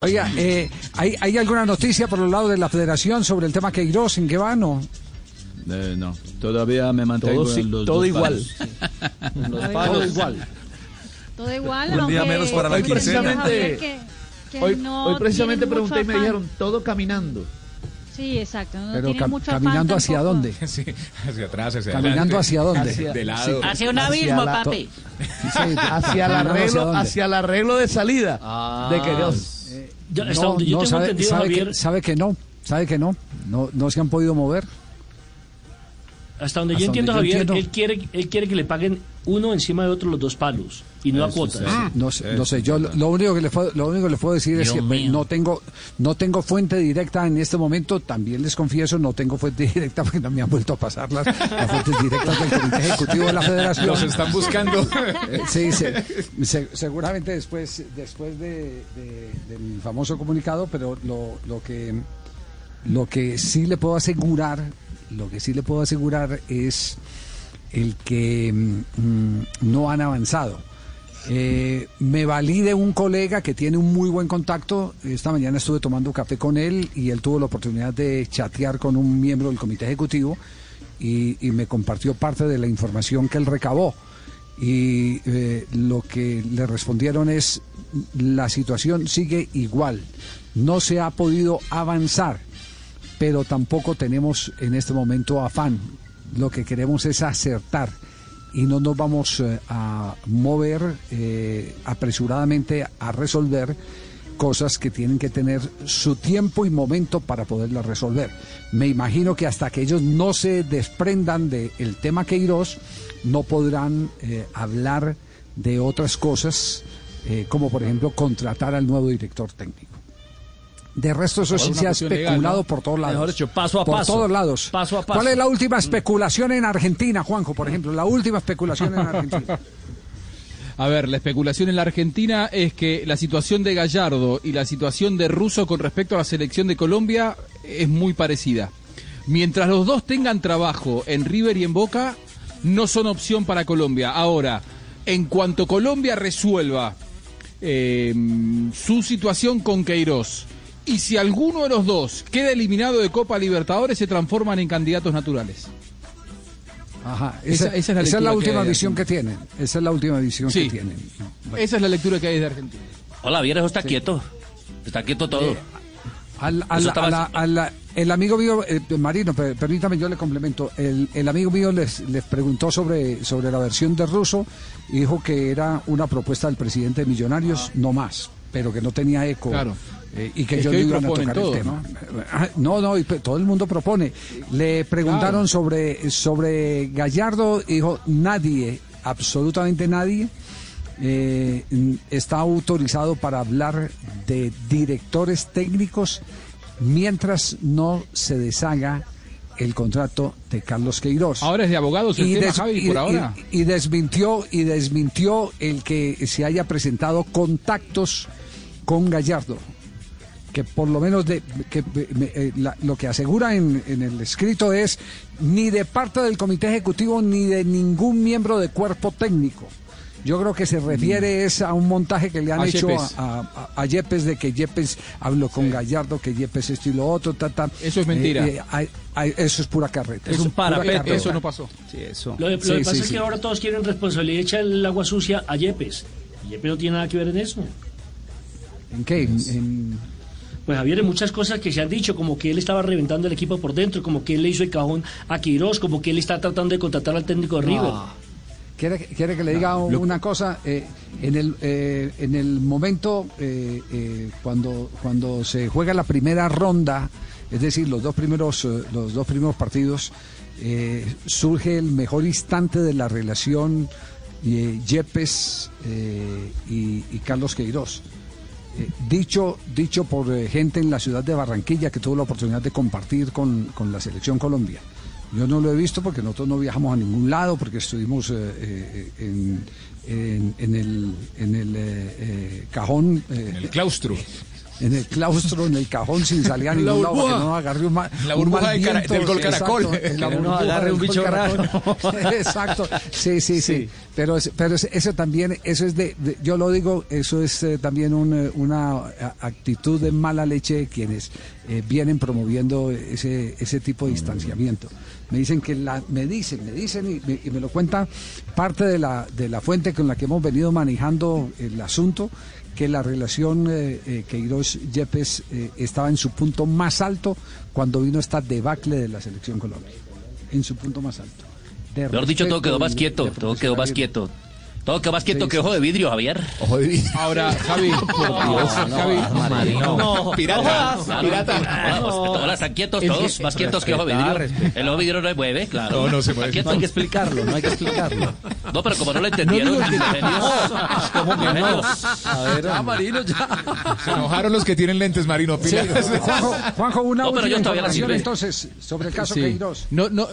Oiga, eh, ¿hay, ¿hay alguna noticia por los lados de la federación sobre el tema Queiroz? ¿En qué va? No, Eh, no, todavía me mantengo Todo, sí, en los todo dos igual. palos. Los Todo palos igual. Todo igual, Un día menos para la hoy quincena. precisamente- que- que Hoy, no hoy precisamente pregunté y me dijeron todo caminando. Sí, exacto. No pero cam- mucho caminando hacia tampoco. dónde? Sí, hacia atrás, hacia Caminando adelante. hacia dónde? Hacia- De lado. Hacia un Hacia abismo, la- papi. Sí, Hacia el arreglo, hacia el arreglo de salida Ah. de Queiroz. Yo- hasta No, donde yo no, tengo sabe, entendido, sabe Javier, que, sabe que no, sabe que no, no, no se han podido mover. Hasta donde hasta yo entiendo, donde yo Javier, entiendo. él quiere, él quiere que le paguen uno encima de otro los dos palos y no a cuotas. sí. No sé, no sé. Yo lo, único que le puedo, lo único que le puedo decir es que pues, mío. no tengo, no tengo fuente directa en este momento. También les confieso, no tengo fuente directa porque no me han vuelto a pasar las, las fuentes directas del Comité Ejecutivo de la Federación. Los están buscando. Eh, Sí, se- se- seguramente después, después de, de- del famoso comunicado, pero lo, lo que lo que sí le puedo asegurar, lo que sí le puedo asegurar es el que mm, no han avanzado. Eh, me valí de un colega que tiene un muy buen contacto. Esta mañana estuve tomando café con él y él tuvo la oportunidad de chatear con un miembro del comité ejecutivo y, y me compartió parte de la información que él recabó. Y eh, lo que le respondieron es, la situación sigue igual, no se ha podido avanzar, pero tampoco tenemos en este momento afán. Lo que queremos es acertar y no nos vamos eh, a mover eh, apresuradamente a resolver cosas que tienen que tener su tiempo y momento para poderlas resolver. Me imagino que hasta que ellos no se desprendan del tema Queiroz, no podrán eh, hablar de otras cosas, como por ejemplo contratar al nuevo director técnico. De resto, eso sí se ha legal, especulado ¿no? por todos lados. Mejor dicho, paso a por paso. todos lados. Paso a paso. ¿Cuál es la última especulación en Argentina, Juanjo, por ejemplo? La última especulación en Argentina. A ver, la especulación en la Argentina es que la situación de Gallardo y la situación de Russo con respecto a la selección de Colombia es muy parecida. Mientras los dos tengan trabajo en River y en Boca, no son opción para Colombia. Ahora, en cuanto Colombia resuelva eh, su situación con Queiroz, y si alguno de los dos queda eliminado de Copa Libertadores, se transforman en candidatos naturales. Ajá, Esa- esa, esa es la esa es la que última de visión que tienen. Esa es la última visión Sí. que tienen. No, bueno. Esa es la lectura que hay desde Argentina. Hola, Javier, eso está quieto. Está quieto todo. Al, al- Eso estaba a la- así. a la- el amigo mío, eh, Marino, per- permítame, yo le complemento. El, el amigo mío les, les preguntó sobre, sobre la versión de Russo y dijo que era una propuesta del presidente de Millonarios, no más, pero que no tenía eco. Claro. Eh, y que Es ellos que no hoy iban a proponen tocar todo, el tema. Ah, No, no, y pe- todo el mundo propone. Le preguntaron Claro. sobre, sobre Gallardo y dijo nadie, absolutamente nadie, eh, está autorizado para hablar de directores técnicos mientras no se deshaga el contrato de Carlos Queiroz. Ahora es de abogados el tema, des- Javi, y- por y- ahora. y desmintió y desmintió el que se haya presentado contactos con Gallardo que por lo menos de que me- eh, la- lo que asegura en, en el escrito es ni de parte del comité ejecutivo ni de ningún miembro de cuerpo técnico. Yo creo que se refiere es a un montaje que le han A hecho Yepes. a, a- a Yepes de que Yepes habló con Gallardo, que Yepes esto y lo otro, ta, ta. Eso es mentira. Eh, eh, eso es pura carreta. Es un carreta. Eso no pasó. Sí, eso. Lo, de- lo Sí, que pasa sí, es sí. que ahora todos quieren responsabilidad y echar el agua sucia a Yepes. Yepes no tiene nada que ver en eso. ¿En qué? En- en- Pues Javier, hay muchas cosas que se han dicho, como que él estaba reventando el equipo por dentro, como que él le hizo el cajón a Queiroz, como que él está tratando de contratar al técnico de River. ¿Quiere, quiere que le diga una cosa? Eh, en, el, eh, en el momento eh, cuando, cuando se juega la primera ronda, es decir, los dos primeros, los dos primeros partidos, surge el mejor instante de la relación Yepes y, y Carlos Queiroz. Eh, dicho, dicho por eh, gente en la ciudad de Barranquilla que tuvo la oportunidad de compartir con, con la selección Colombia. Yo no lo he visto porque nosotros no viajamos a ningún lado, porque estuvimos eh, eh, en, en- en el, en el cajón. eh, El claustro. En el claustro, en el cajón, sin salir a ningún lado, que no agarre un, ma- La un de cara- del gol Exacto, caracol. en la Que no agarre un bicho caracol. raro. Exacto, sí, sí, sí. Sí. Pero, pero es- eso también, eso es de, de- yo lo digo, eso es eh, también un, eh, una a- actitud de mala leche de quienes eh, vienen promoviendo ese, ese tipo de distanciamiento. Me dicen que la, me dicen, me dicen y me, y me lo cuenta parte de la, de la fuente con la que hemos venido manejando el asunto, que la relación eh, eh, Queiroz-Yepes eh, estaba en su punto más alto cuando vino esta debacle de la selección Colombia. En su punto más alto. Mejor dicho, todo quedó más quieto, todo quedó más quieto. Todo quedó más quieto Sí, que ojo de vidrio, Javier. Ojo de vidrio. Ahora, Javi, Javi, Marino. No, Pirata. Pirata. todos están quietos, todos que- más quietos que ojo de vidrio. El ojo de vidrio no se mueve, claro. No, no se mueve. No hay que explicarlo, no hay que explicarlo. No, pero como no lo entendieron, que- ¿Cómo que no? A ver, Marino, ya. Se enojaron los que tienen lentes, Marino. Juanjo, Juanjo, una No, pero última yo todavía la información entonces sobre el caso Sí. Queiroz. No, no,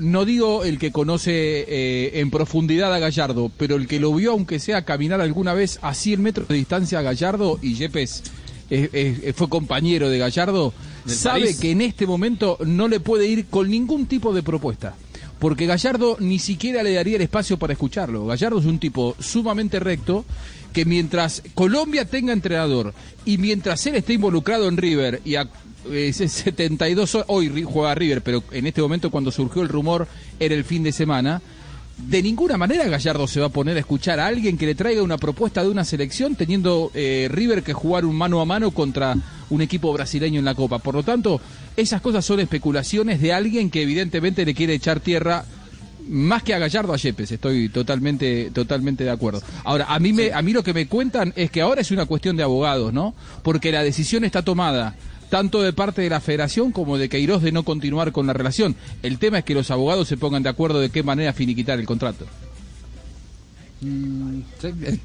no digo el que conoce eh, en profundidad a Gallardo, pero el que lo vio, aunque sea caminar alguna vez a 100 metros de distancia a Gallardo y Yepes eh, eh, fue compañero de Gallardo, sabe París. que en este momento no le puede ir con ningún tipo de propuesta. Porque Gallardo ni siquiera le daría el espacio para escucharlo. Gallardo es un tipo sumamente recto que mientras Colombia tenga entrenador y mientras él esté involucrado en River y a ese 72 ho- hoy juega River, pero en este momento cuando surgió el rumor era el fin de semana. De ninguna manera Gallardo se va a poner a escuchar a alguien que le traiga una propuesta de una selección teniendo eh, River que jugar un mano a mano contra un equipo brasileño en la Copa. Por lo tanto, esas cosas son especulaciones de alguien que evidentemente le quiere echar tierra más que a Gallardo a Yepes, estoy totalmente totalmente de acuerdo. Ahora, a mí me a mí lo que me cuentan es que ahora es una cuestión de abogados, ¿no? Porque la decisión está tomada tanto de parte de la Federación como de Queiroz de no continuar con la relación. El tema es que los abogados se pongan de acuerdo de qué manera finiquitar el contrato. Sí, eh,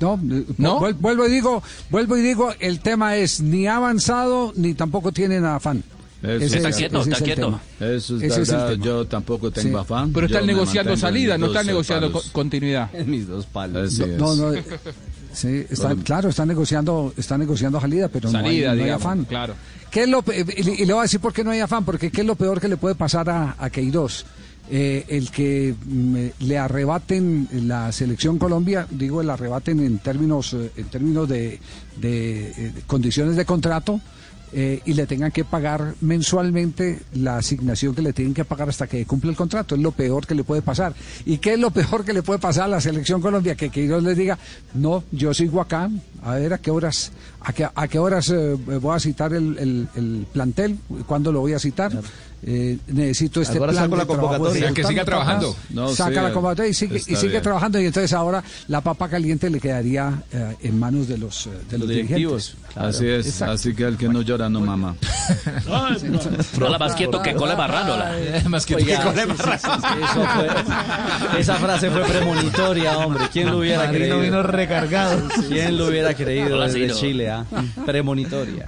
no, eh, vuelvo y digo, vuelvo y digo, el tema es ni avanzado ni tampoco tienen afán. Eso Ese está es- quieto, ese está quieto. Eso es Ese verdad. Yo tampoco tengo Sí. afán. Pero están negociando salida, no están negociando co- continuidad. En mis dos palos. No, no, sí, están, claro, están negociando, están negociando salida, pero no hay- no afán. claro. ¿Qué es lo y, y le voy a decir por qué no hay afán, porque qué es lo peor que le puede pasar a, a Queiroz. Eh, el que mm, le arrebaten la selección Colombia, digo el arrebaten en términos eh, en términos de, de, eh, de condiciones de contrato eh, y le tengan que pagar mensualmente la asignación que le tienen que pagar hasta que cumple el contrato. Es lo peor que le puede pasar. ¿Y qué es lo peor que le puede pasar a la selección Colombia? Que Queiroz les diga, no, yo sigo acá, a ver a qué horas, a qué, a qué horas eh, voy a citar el, el- el plantel, cuándo lo voy a citar. Eh, necesito este Ahora plan saco la de convocatoria. Que siga trabajando. No, saca sí, la convocatoria y sigue, y sigue trabajando y entonces ahora la papa caliente le quedaría eh, en manos de los, eh, de los, Los directivos. directivos. Claro. Así es. Exacto. Así que el que no llora no mama. No la más quieto que cole marrano. la- Más Oiga, que fue- esa frase fue premonitoria, hombre. ¿Quién lo hubiera Marino creído? vino recargado. ¿Quién lo hubiera creído desde. Chile? ah? Premonitoria.